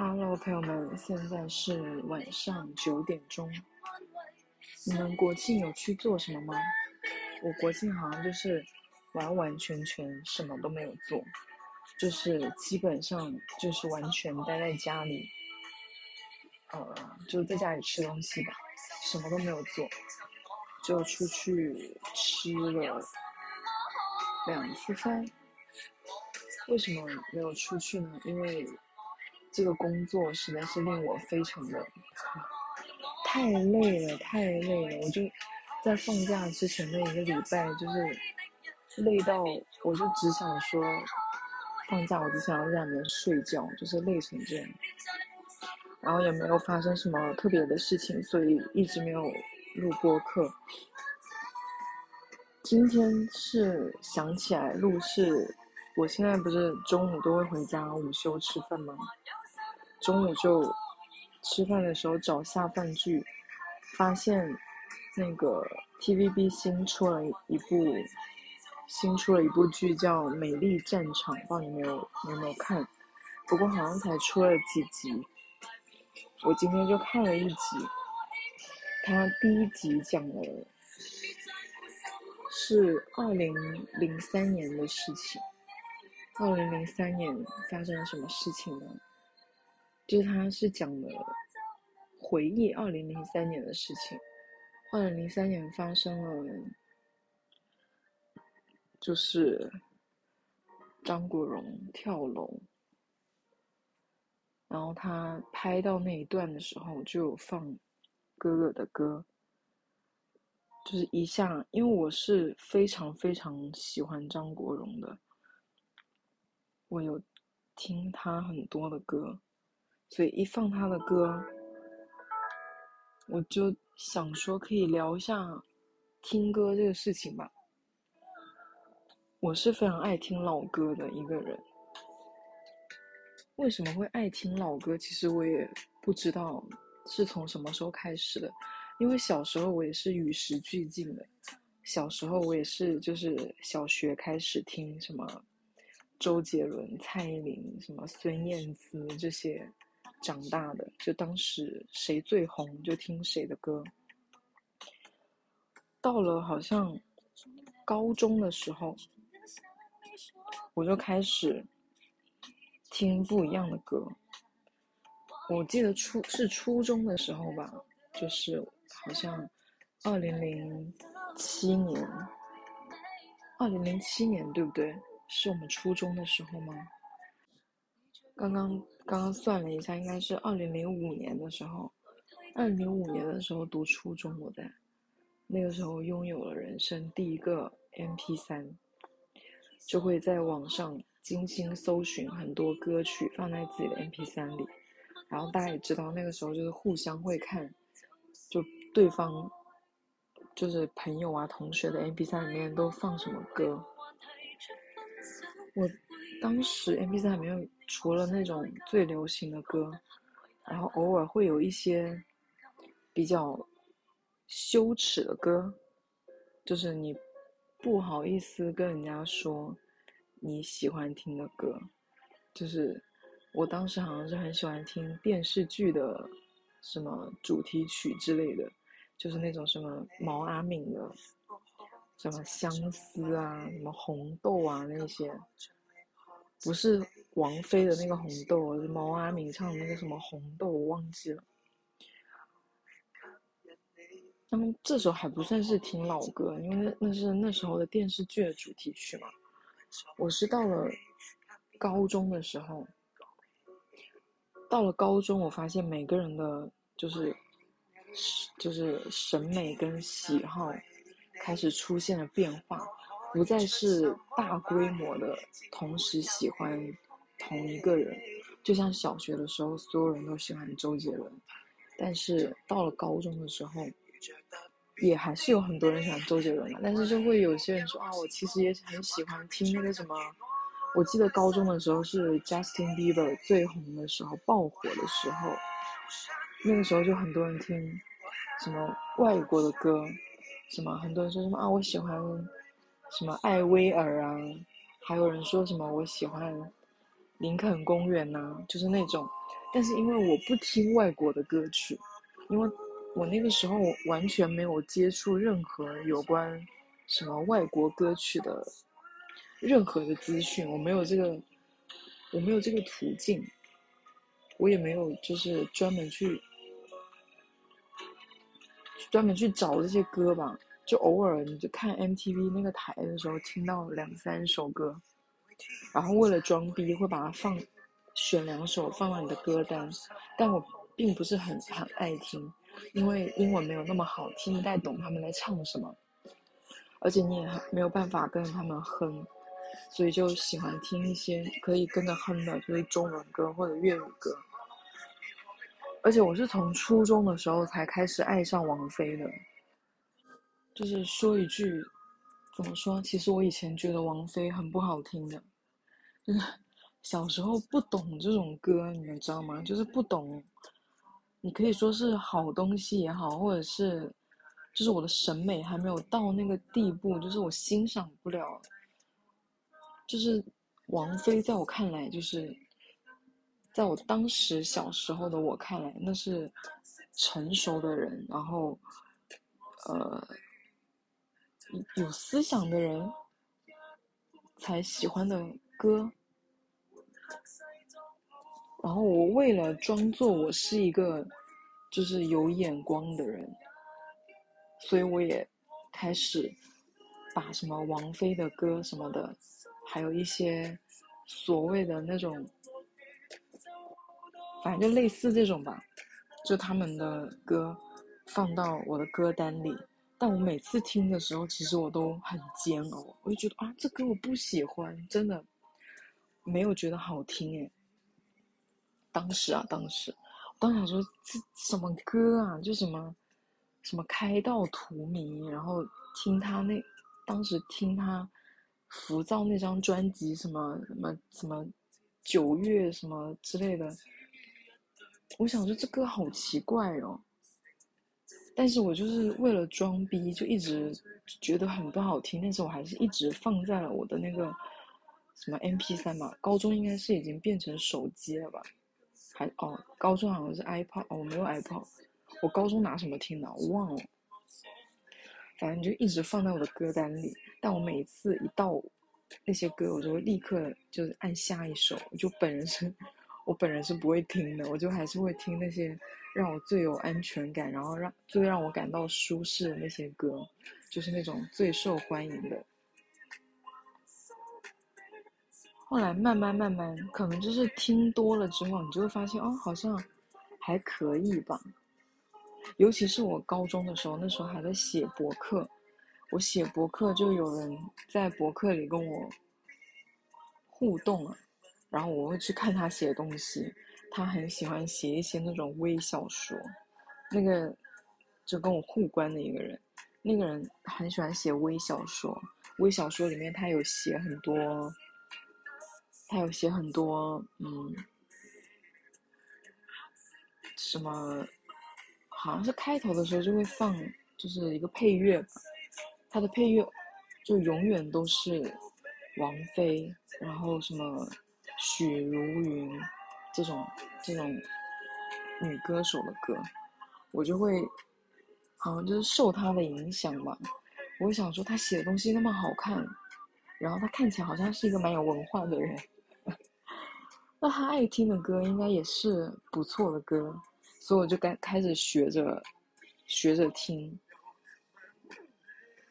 Hello，朋友们，现在是晚上九点钟。你们国庆有去做什么吗？我国庆好像就是完完全全什么都没有做，就是基本上就是完全待在家里，呃，就在家里吃东西吧，什么都没有做，就出去吃了两次饭。为什么没有出去呢？因为这个工作实在是令我非常的太累了，太累了。我就在放假之前的一个礼拜，就是累到我就只想说，放假我只想要在里面睡觉，就是累成这样。然后也没有发生什么特别的事情，所以一直没有录播客。今天是想起来录是。我现在不是中午都会回家午休吃饭吗？中午就吃饭的时候找下饭剧，发现那个 TVB 新出了一部新出了一部剧叫《美丽战场》，不知道你没有有没有看？不过好像才出了几集，我今天就看了一集。它第一集讲了是二零零三年的事情。二零零三年发生了什么事情呢？就是他是讲的回忆二零零三年的事情。二零零三年发生了，就是张国荣跳楼，然后他拍到那一段的时候就放哥哥的歌，就是一下，因为我是非常非常喜欢张国荣的。我有听他很多的歌，所以一放他的歌，我就想说可以聊一下听歌这个事情吧。我是非常爱听老歌的一个人。为什么会爱听老歌？其实我也不知道是从什么时候开始的，因为小时候我也是与时俱进的。小时候我也是，就是小学开始听什么。周杰伦、蔡依林、什么孙燕姿这些长大的，就当时谁最红就听谁的歌。到了好像高中的时候，我就开始听不一样的歌。我记得初是初中的时候吧，就是好像二零零七年，二零零七年对不对？是我们初中的时候吗？刚刚刚刚算了一下，应该是二零零五年的时候。二零零五年的时候读初中，我在那个时候拥有了人生第一个 MP 三，就会在网上精心搜寻很多歌曲放在自己的 MP 三里。然后大家也知道，那个时候就是互相会看，就对方就是朋友啊、同学的 MP 三里面都放什么歌。我当时 M P 三还没有，除了那种最流行的歌，然后偶尔会有一些比较羞耻的歌，就是你不好意思跟人家说你喜欢听的歌，就是我当时好像是很喜欢听电视剧的什么主题曲之类的，就是那种什么毛阿敏的。什么相思啊，什么红豆啊那些，不是王菲的那个红豆，是毛阿敏唱的那个什么红豆，我忘记了。那么这首还不算是挺老歌，因为那那是那时候的电视剧的主题曲嘛。我是到了高中的时候，到了高中，我发现每个人的就是就是审美跟喜好。开始出现了变化，不再是大规模的同时喜欢同一个人，就像小学的时候所有人都喜欢周杰伦，但是到了高中的时候，也还是有很多人喜欢周杰伦的，但是就会有些人说啊，我其实也很喜欢听那个什么，我记得高中的时候是 Justin Bieber 最红的时候，爆火的时候，那个时候就很多人听什么外国的歌。什么？很多人说什么啊？我喜欢什么艾薇儿啊？还有人说什么我喜欢林肯公园呐，就是那种。但是因为我不听外国的歌曲，因为我那个时候完全没有接触任何有关什么外国歌曲的任何的资讯，我没有这个，我没有这个途径，我也没有就是专门去专门去找这些歌吧，就偶尔你就看 MTV 那个台的时候听到两三首歌，然后为了装逼会把它放。选两首放到你的歌单，但我并不是很很爱听，因为英文没有那么好，听不太懂他们在唱什么，而且你也没有办法跟着他们哼，所以就喜欢听一些可以跟着哼的，就是中文歌或者粤语歌。而且我是从初中的时候才开始爱上王菲的，就是说一句，怎么说？其实我以前觉得王菲很不好听的，就是。小时候不懂这种歌，你们知道吗？就是不懂。你可以说是好东西也好，或者是，就是我的审美还没有到那个地步，就是我欣赏不了。就是王菲在我看来，就是在我当时小时候的我看来，那是成熟的人，然后，呃，有思想的人才喜欢的歌。然后我为了装作我是一个，就是有眼光的人，所以我也开始把什么王菲的歌什么的，还有一些所谓的那种，反正就类似这种吧，就他们的歌放到我的歌单里。但我每次听的时候，其实我都很煎熬，我就觉得啊，这歌我不喜欢，真的没有觉得好听诶。当时啊，当时，我当时想说这什么歌啊？就什么，什么开道荼蘼，然后听他那，当时听他浮躁那张专辑，什么什么什么九月什么之类的，我想说这歌好奇怪哦。但是我就是为了装逼，就一直觉得很不好听，但是我还是一直放在了我的那个什么 M P 三嘛，高中应该是已经变成手机了吧。还哦，高中好像是 iPod，哦，我没有 iPod，我高中拿什么听的？我忘了。反正就一直放在我的歌单里，但我每次一到那些歌，我就会立刻就是按下一首。我就本人是，我本人是不会听的，我就还是会听那些让我最有安全感，然后让最让我感到舒适的那些歌，就是那种最受欢迎的。后来慢慢慢慢，可能就是听多了之后，你就会发现哦，好像还可以吧。尤其是我高中的时候，那时候还在写博客，我写博客就有人在博客里跟我互动了，然后我会去看他写的东西。他很喜欢写一些那种微小说，那个就跟我互关的一个人，那个人很喜欢写微小说，微小说里面他有写很多。他有写很多，嗯，什么，好像是开头的时候就会放，就是一个配乐。他的配乐就永远都是王菲，然后什么许茹芸这种这种女歌手的歌，我就会好像就是受她的影响吧。我想说她写的东西那么好看，然后她看起来好像是一个蛮有文化的人。那他爱听的歌应该也是不错的歌，所以我就开开始学着学着听，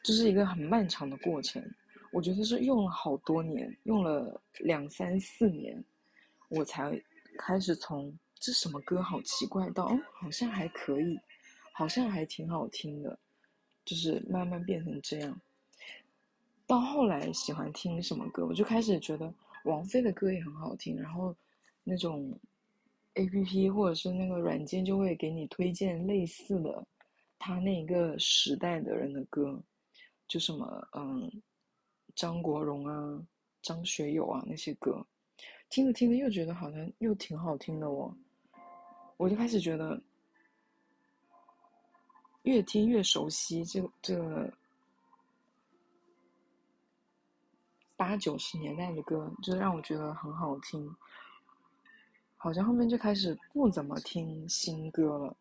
这是一个很漫长的过程。我觉得是用了好多年，用了两三四年，我才开始从这什么歌好奇怪到哦，好像还可以，好像还挺好听的，就是慢慢变成这样。到后来喜欢听什么歌，我就开始觉得。王菲的歌也很好听，然后那种 A P P 或者是那个软件就会给你推荐类似的他那一个时代的人的歌，就什么嗯张国荣啊、张学友啊那些歌，听着听着又觉得好像又挺好听的哦，我就开始觉得越听越熟悉，这这。八九十年代的歌，就让我觉得很好听。好像后面就开始不怎么听新歌了。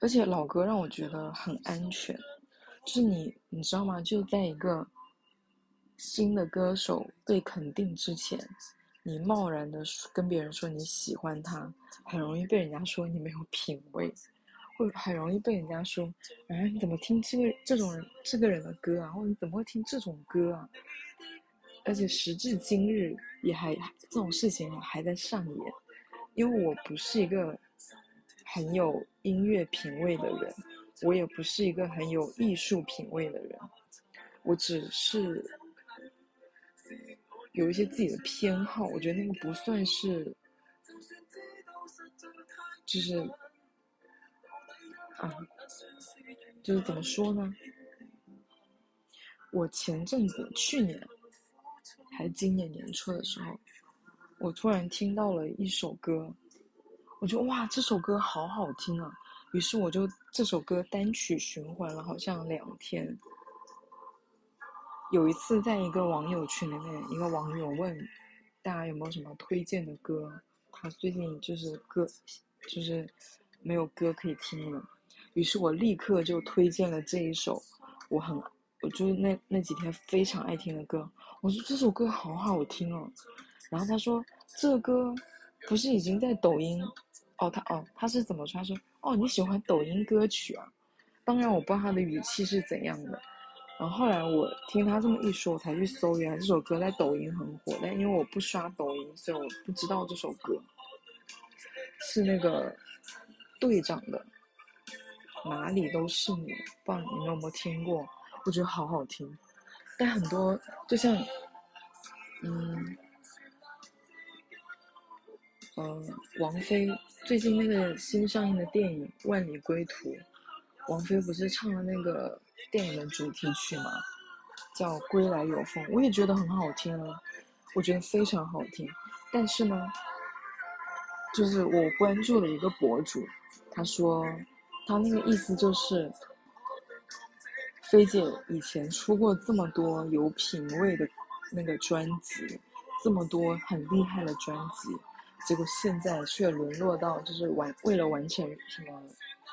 而且老歌让我觉得很安全，就是你你知道吗？就在一个新的歌手被肯定之前，你贸然的跟别人说你喜欢他，很容易被人家说你没有品味，会很容易被人家说，哎，你怎么听这个这种人这个人的歌啊？或者你怎么会听这种歌啊？而且时至今日也还这种事情还在上演，因为我不是一个。很有音乐品味的人，我也不是一个很有艺术品味的人，我只是有一些自己的偏好。我觉得那个不算是，就是啊，就是怎么说呢？我前阵子去年还今年年初的时候，我突然听到了一首歌。我觉得哇，这首歌好好听啊！于是我就这首歌单曲循环了好像两天。有一次，在一个网友群里面，一个网友问大家有没有什么推荐的歌，他最近就是歌就是没有歌可以听了。于是我立刻就推荐了这一首我很我就是那那几天非常爱听的歌。我说这首歌好好听哦，然后他说这歌不是已经在抖音。哦，他哦，他是怎么说？他说：“哦，你喜欢抖音歌曲啊？”当然，我不知道他的语气是怎样的。然后后来我听他这么一说，我才去搜，原来这首歌在抖音很火。但因为我不刷抖音，所以我不知道这首歌是那个队长的《哪里都是你》。不知道你们有没有听过？我觉得好好听。但很多就像，嗯。嗯，王菲最近那个新上映的电影《万里归途》，王菲不是唱了那个电影的主题曲吗？叫《归来有风》，我也觉得很好听啊，我觉得非常好听。但是呢，就是我关注了一个博主，他说他那个意思就是，菲姐以前出过这么多有品位的那个专辑，这么多很厉害的专辑。结果现在却沦落到就是完为了完成什么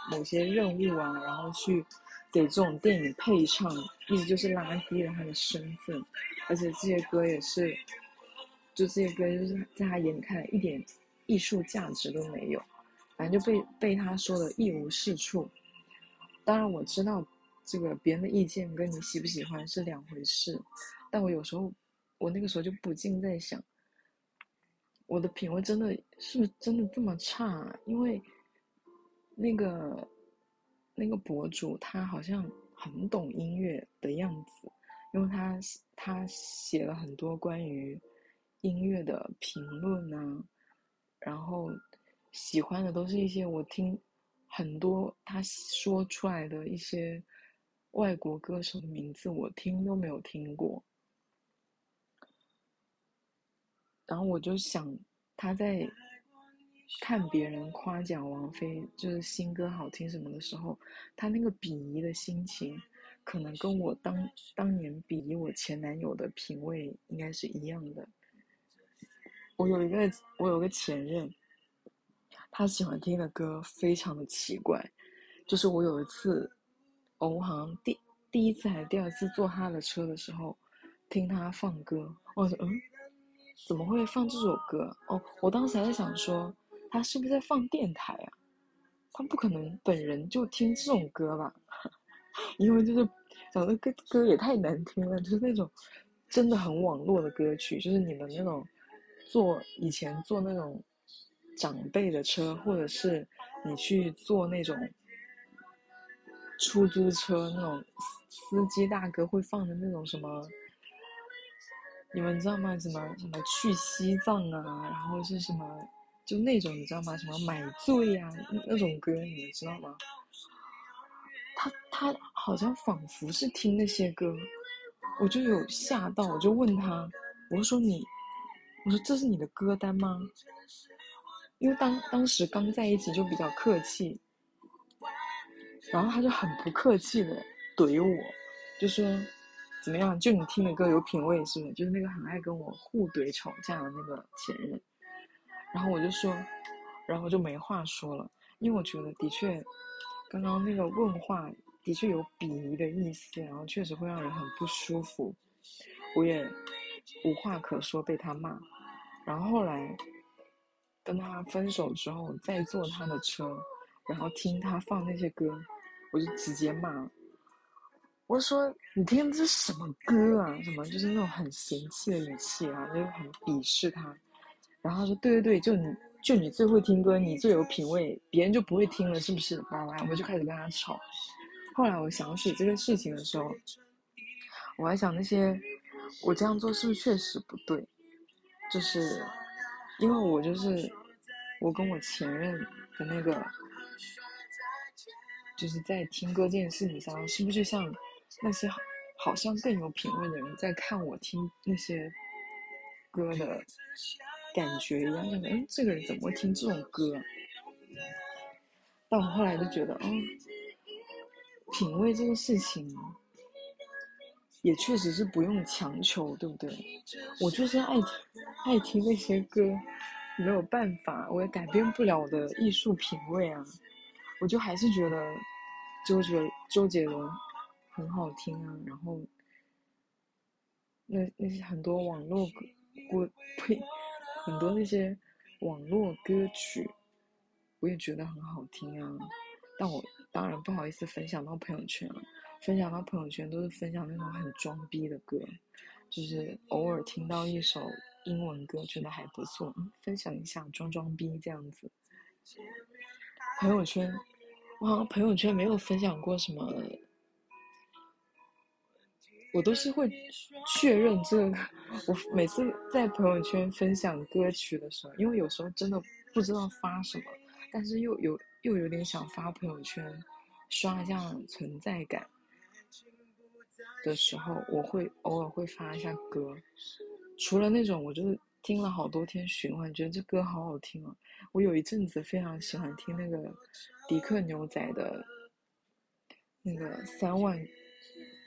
某些任务啊，然后去给这种电影配唱，意思就是拉低了他的身份，而且这些歌也是，就这些歌就是在他眼里看来一点艺术价值都没有，反正就被被他说的一无是处。当然我知道这个别人的意见跟你喜不喜欢是两回事，但我有时候我那个时候就不禁在想。我的品味真的是不是真的这么差？因为那个那个博主他好像很懂音乐的样子，因为他他写了很多关于音乐的评论啊，然后喜欢的都是一些我听很多他说出来的一些外国歌手的名字，我听都没有听过。然后我就想，他在看别人夸奖王菲就是新歌好听什么的时候，他那个鄙夷的心情，可能跟我当当年鄙夷我前男友的品味应该是一样的。我有一个我有个前任，他喜欢听的歌非常的奇怪，就是我有一次，我好像第第一次还是第二次坐他的车的时候，听他放歌，我说嗯。怎么会放这首歌？哦，我当时还在想说，他是不是在放电台啊？他不可能本人就听这种歌吧？因为就是，讲的歌歌也太难听了，就是那种真的很网络的歌曲，就是你们那种坐以前坐那种长辈的车，或者是你去坐那种出租车那种司机大哥会放的那种什么。你们知道吗？什么什么去西藏啊，然后是什么，就那种你知道吗？什么买醉呀那种歌，你们知道吗？他他好像仿佛是听那些歌，我就有吓到，我就问他，我说你，我说这是你的歌单吗？因为当当时刚在一起就比较客气，然后他就很不客气的怼我，就说。怎么样？就你听的歌有品味是不是？就是那个很爱跟我互怼吵架的那个前任。然后我就说，然后就没话说了，因为我觉得的确，刚刚那个问话的确有鄙夷的意思，然后确实会让人很不舒服，我也无话可说，被他骂。然后后来跟他分手之后，再坐他的车，然后听他放那些歌，我就直接骂，我说你听的这是什么歌啊？什么就是那种很嫌弃的语气啊，就很鄙视他。然后他说：“对对对，就你就你最会听歌，你最有品味，别人就不会听了，是不是？”然后我就开始跟他吵。后来我想起这个事情的时候，我还想那些我这样做是不是确实不对？就是因为我就是我跟我前任的那个，就是在听歌这件事情上，是不是像那些好像更有品味的人在看我听那些歌的？感觉一样，就嗯，这个人怎么会听这种歌？但我后来就觉得，嗯，品味这个事情，也确实是不用强求，对不对？我就是爱听爱听那些歌，没有办法，我也改变不了我的艺术品味啊。我就还是觉得周杰周杰伦很好听啊，然后那那些很多网络歌，呸。很多那些网络歌曲，我也觉得很好听啊，但我当然不好意思分享到朋友圈了。分享到朋友圈都是分享那种很装逼的歌，就是偶尔听到一首英文歌觉得还不错，分享一下装装逼这样子。朋友圈，我好像朋友圈没有分享过什么。我都是会确认这个。我每次在朋友圈分享歌曲的时候，因为有时候真的不知道发什么，但是又有又有点想发朋友圈，刷一下存在感的时候，我会偶尔会发一下歌。除了那种，我就听了好多天循环，觉得这歌好好听啊。我有一阵子非常喜欢听那个迪克牛仔的那个三万。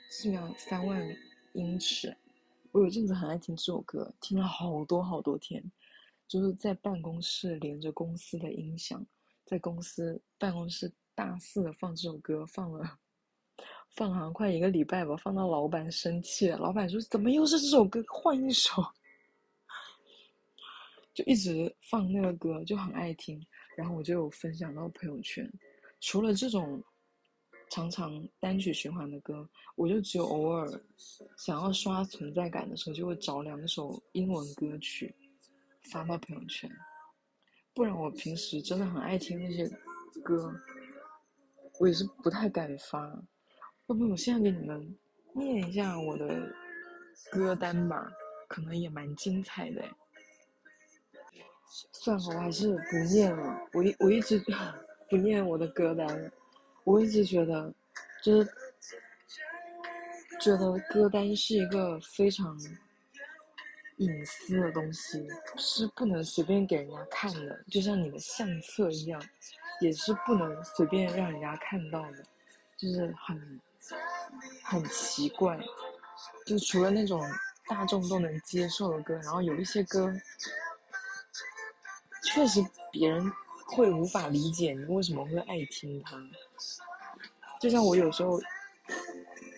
是啊，三万英尺。我有阵子很爱听这首歌，听了好多好多天，就是在办公室连着公司的音响，在公司办公室大肆的放这首歌，放了放好像快一个礼拜吧，放到老板生气了。老板说：“怎么又是这首歌？换一首。”就一直放那个歌，就很爱听。然后我就有分享到朋友圈。除了这种。常常单曲循环的歌，我就只有偶尔想要刷存在感的时候，就会找两首英文歌曲发到朋友圈。不然我平时真的很爱听那些歌，我也是不太敢发。要不我现在给你们念一下我的歌单吧，可能也蛮精彩的。算了，我还是不念了。我一我一直 不念我的歌单。我一直觉得，就是觉得歌单是一个非常隐私的东西，是不能随便给人家看的，就像你的相册一样，也是不能随便让人家看到的，就是很很奇怪。就除了那种大众都能接受的歌，然后有一些歌，确实别人会无法理解你为什么会爱听它。就像我有时候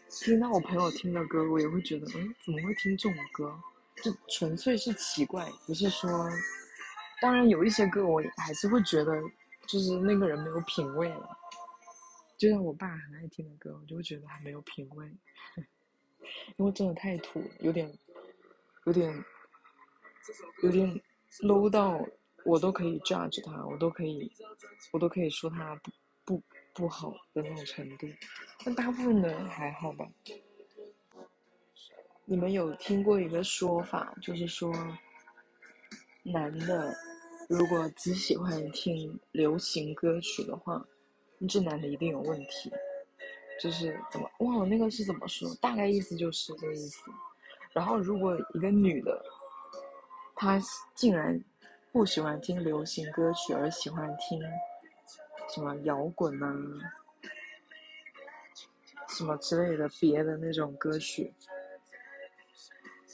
听到我朋友听的歌，我也会觉得，嗯，怎么会听这种歌？就纯粹是奇怪，不是说，当然有一些歌我还是会觉得，就是那个人没有品味了。就像我爸很爱听的歌，我就会觉得他没有品味，因为真的太土，有点，有点，有点 low 到我都可以 judge 他，我都可以，我都可以说他不不。不好的那种程度，但大部分的还好吧。你们有听过一个说法，就是说，男的如果只喜欢听流行歌曲的话，这男的一定有问题。就是怎么忘了那个是怎么说？大概意思就是这个意思。然后如果一个女的，她竟然不喜欢听流行歌曲，而喜欢听。什么摇滚啊，什么之类的别的那种歌曲，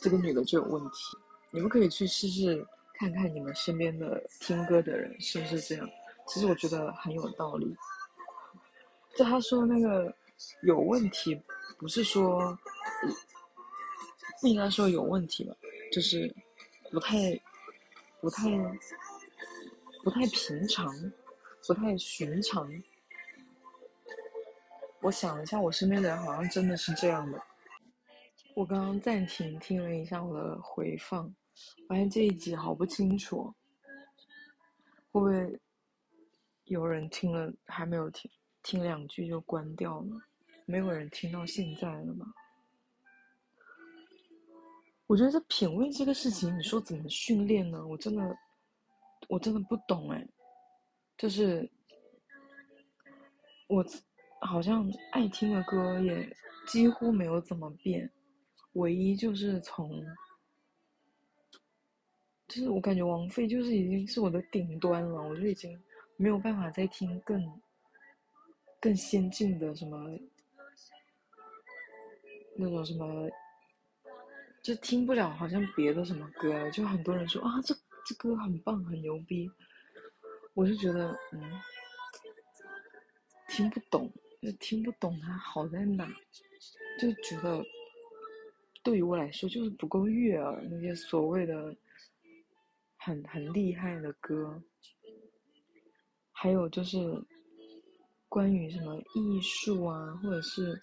这个女的就有问题。你们可以去试试看看你们身边的听歌的人是不是这样。其实我觉得很有道理。就他说那个有问题，不是说不应该说有问题吧，就是不太不太不太平常，不太寻常。我想了一下，我身边的人好像真的是这样的。我刚刚暂停听了一下我的回放，发现这一集好不清楚，会不会有人听了还没有听，听两句就关掉了？没有人听到现在了吗？我觉得这品味这个事情，你说怎么训练呢？我真的，我真的不懂哎，就是我。好像爱听的歌也几乎没有怎么变，唯一就是从，就是我感觉王菲就是已经是我的顶端了，我就已经没有办法再听更更先进的什么那种什么，就听不了好像别的什么歌。就很多人说啊，这这歌很棒，很牛逼，我就觉得嗯，听不懂。就听不懂它好在哪，就觉得对于我来说就是不够悦耳。那些所谓的很很厉害的歌，还有就是关于什么艺术啊，或者是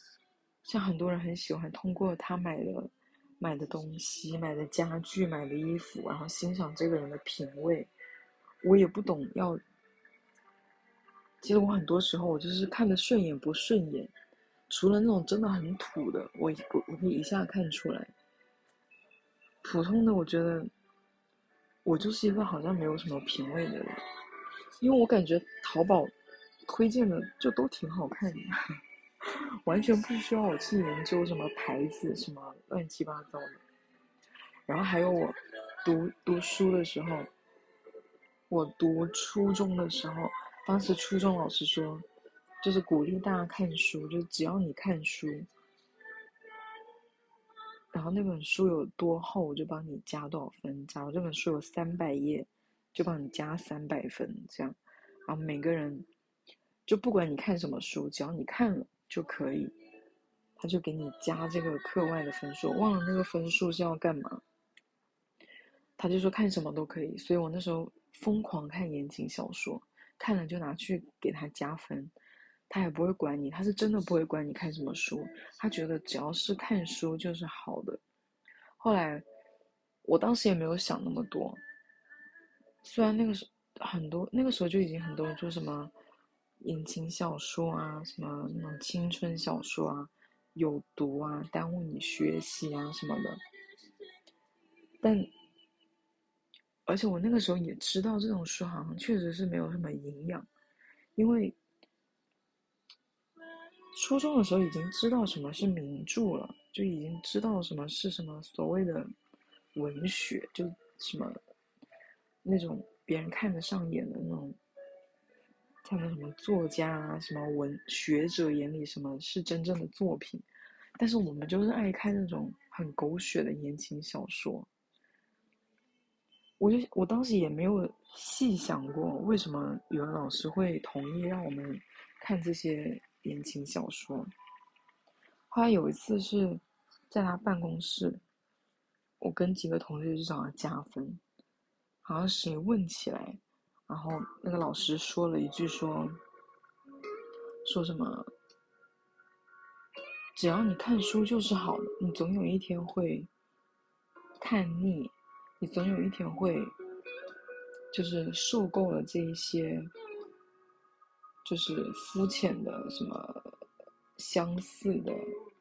像很多人很喜欢通过他买的买的东西、买的家具、买的衣服，然后欣赏这个人的品味。我也不懂要。其实我很多时候我就是看的顺眼不顺眼，除了那种真的很土的，我我我可以一下看出来。普通的我觉得，我就是一个好像没有什么品味的人，因为我感觉淘宝推荐的就都挺好看的，完全不需要我去研究什么牌子什么乱七八糟的。然后还有我读读书的时候，我读初中的时候。当时初中老师说，就是鼓励大家看书，就只要你看书，然后那本书有多厚我就帮你加多少分。假如这本书有三百页，就帮你加三百分，这样。然后每个人，就不管你看什么书，只要你看了就可以，他就给你加这个课外的分数。忘了那个分数是要干嘛，他就说看什么都可以。所以我那时候疯狂看言情小说。看了就拿去给他加分，他也不会管你，他是真的不会管你看什么书，他觉得只要是看书就是好的。后来，我当时也没有想那么多，虽然那个时很多那个时候就已经很多人说什么言情小说啊，什么那种青春小说啊，有毒啊，耽误你学习啊什么的，但。而且我那个时候也知道这种书好像确实是没有什么营养，因为初中的时候已经知道什么是名著了，就已经知道什么是什么所谓的文学，就什么那种别人看得上眼的那种，看到什么作家啊、什么文学者眼里什么是真正的作品，但是我们就是爱看那种很狗血的言情小说。我就我当时也没有细想过，为什么语文老师会同意让我们看这些言情小说。后来有一次是在他办公室，我跟几个同学去找他加分，好像谁问起来，然后那个老师说了一句说，说什么，只要你看书就是好的，你总有一天会看腻。你总有一天会，就是受够了这一些，就是肤浅的什么相似的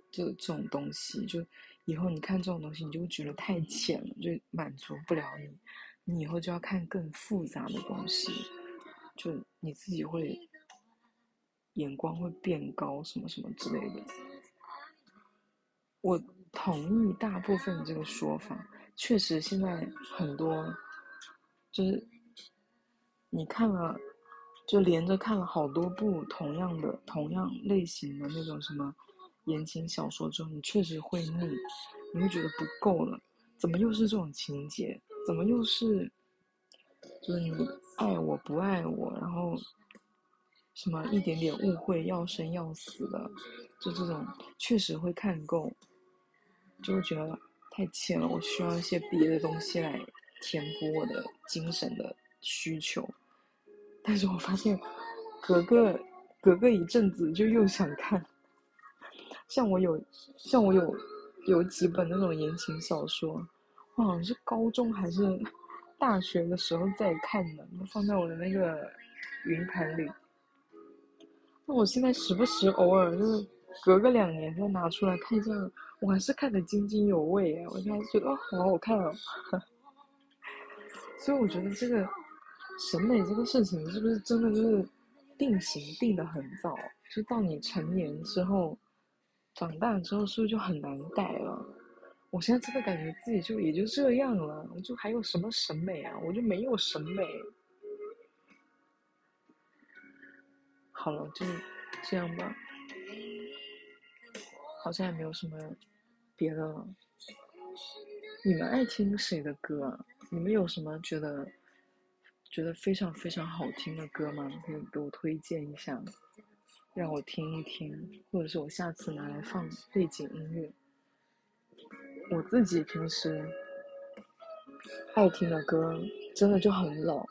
这这种东西，就以后你看这种东西，你就会觉得太浅了，就满足不了你。你以后就要看更复杂的东西，就你自己会眼光会变高，什么什么之类的。我同意大部分这个说法。确实，现在很多就是你看了，就连着看了好多部同样的、同样类型的那种什么言情小说之后，你确实会腻，你会觉得不够了。怎么又是这种情节？怎么又是，就是你爱我不爱我，然后什么一点点误会要生要死的，就这种确实会看够，就会觉得太浅了。我需要一些别的东西来填补我的精神的需求。但是我发现，隔个隔个一阵子就又想看。像我有，像我有。有几本那种言情小说，我好像是高中还是大学的时候在看的，放在我的那个云盘里。那我现在时不时偶尔就是隔个两年再拿出来看一下，我还是看得津津有味啊！我就还是觉得哦，好好看哦。所以我觉得这个审美这个事情是不是真的就是定型定的很早？就到你成年之后。长大之后是不是就很难改了？我现在真的感觉自己就也就这样了，我就还有什么审美啊？我就没有审美。好了，就这样吧。好像也没有什么别的了。你们爱听谁的歌？你们有什么觉得觉得非常非常好听的歌吗？可以给我推荐一下。让我听一听，或者是我下次拿来放背景音乐。我自己平时爱听的歌真的就很老，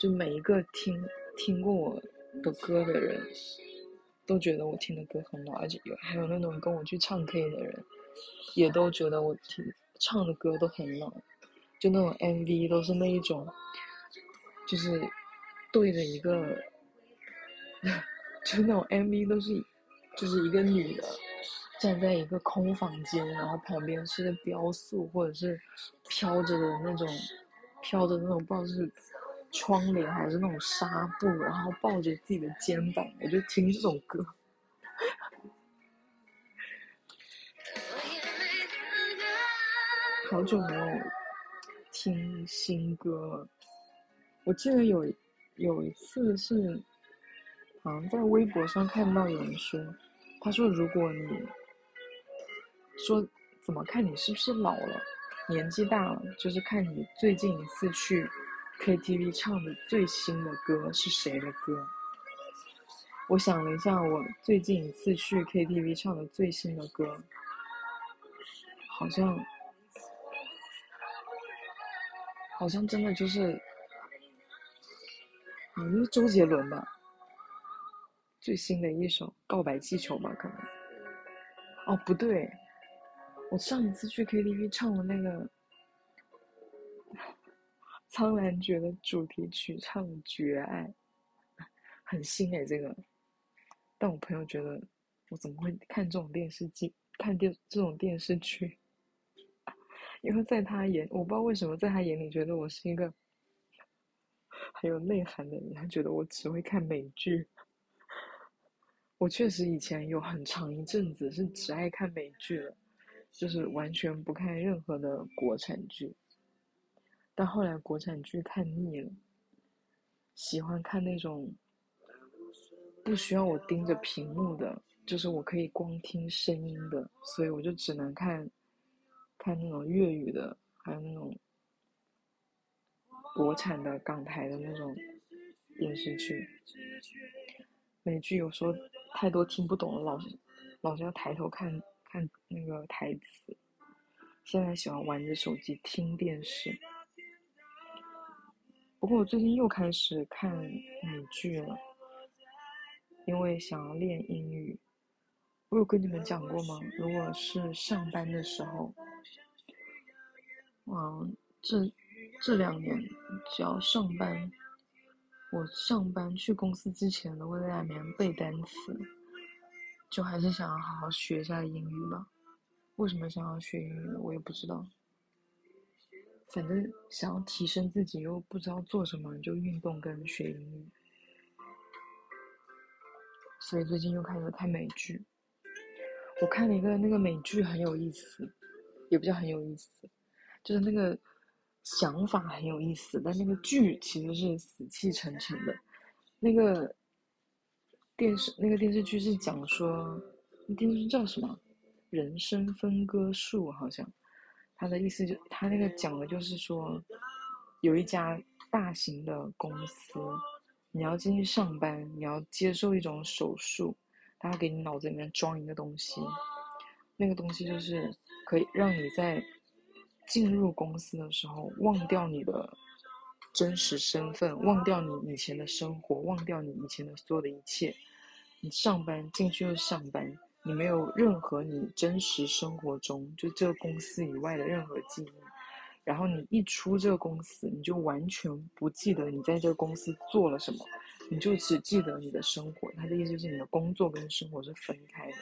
就每一个听听过我的歌的人，都觉得我听的歌很老，而且有还有那种跟我去唱 K 的人，也都觉得我听唱的歌都很老，就那种 MV 都是那一种，就是对着一个。就那种 MV 都是，就是一个女的站在一个空房间，然后旁边是个雕塑或者是飘着的那种，飘着那种不知道是窗帘还是那种纱布，然后抱着自己的肩膀，我就听这种歌。好久没有听新歌了，我记得有有一次是。好像在微博上看到有人说，他说如果你说怎么看你是不是老了，年纪大了，就是看你最近一次去 KTV 唱的最新的歌是谁的歌。我想了一下，我最近一次去 KTV 唱的最新的歌，好像好像真的就是，嗯，是周杰伦吧。最新的一首《告白气球》吧，可能。哦，不对，我上一次去 KTV 唱的那个《苍兰诀》的主题曲，唱《绝爱》，很新哎，这个。但我朋友觉得，我怎么会看这种电视剧？看电这种电视剧？因为在他眼，我不知道为什么，在他眼里觉得我是一个很有内涵的人，他觉得我只会看美剧。我确实以前有很长一阵子是只爱看美剧了，就是完全不看任何的国产剧。但后来国产剧看腻了，喜欢看那种不需要我盯着屏幕的，就是我可以光听声音的，所以我就只能看，看那种粤语的，还有那种国产的港台的那种电视剧。美剧有时候。太多听不懂了，老是老是要抬头看看那个台词。现在喜欢玩着手机听电视。不过我最近又开始看美剧了，因为想要练英语。我有跟你们讲过吗？如果是上班的时候，嗯，这这两年只要上班。我上班去公司之前都会在里面背单词，就还是想要好好学一下英语吧。为什么想要学英语，我也不知道。反正想要提升自己，又不知道做什么，就运动跟学英语。所以最近又开始看美剧。我看了一个那个美剧很有意思，也不叫很有意思，就是那个。想法很有意思，但那个剧其实是死气沉沉的。那个电视那个电视剧是讲说，那电视剧叫什么？人生分割术好像，他的意思就他那个讲的就是说，有一家大型的公司，你要进去上班，你要接受一种手术，他要给你脑子里面装一个东西，那个东西就是可以让你在进入公司的时候忘掉你的真实身份，忘掉你以前的生活，忘掉你以前的所有的一切。你上班进去就是上班，你没有任何你真实生活中就这个公司以外的任何记忆。然后你一出这个公司，你就完全不记得你在这个公司做了什么，你就只记得你的生活。他的意思就是你的工作跟生活是分开的，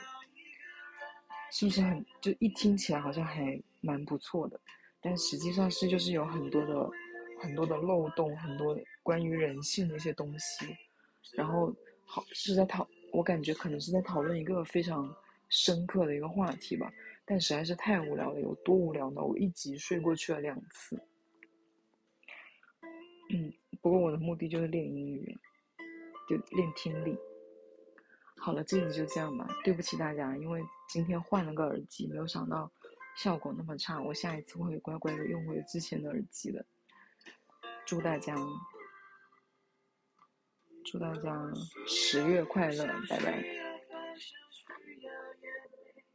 是不是很就一听起来好像还蛮不错的？但实际上是就是有很多的很多的漏洞，很多关于人性的一些东西。然后好是在讨。我感觉可能是在讨论一个非常深刻的一个话题吧，但实在是太无聊了。有多无聊呢？我一集睡过去了两次。嗯，不过我的目的就是练英语，就练听力。好了，这集就这样吧。对不起大家，因为今天换了个耳机，没有想到效果那么差。我下一次会乖乖的用回之前的耳机的。祝大家。祝大家十月快乐，拜拜。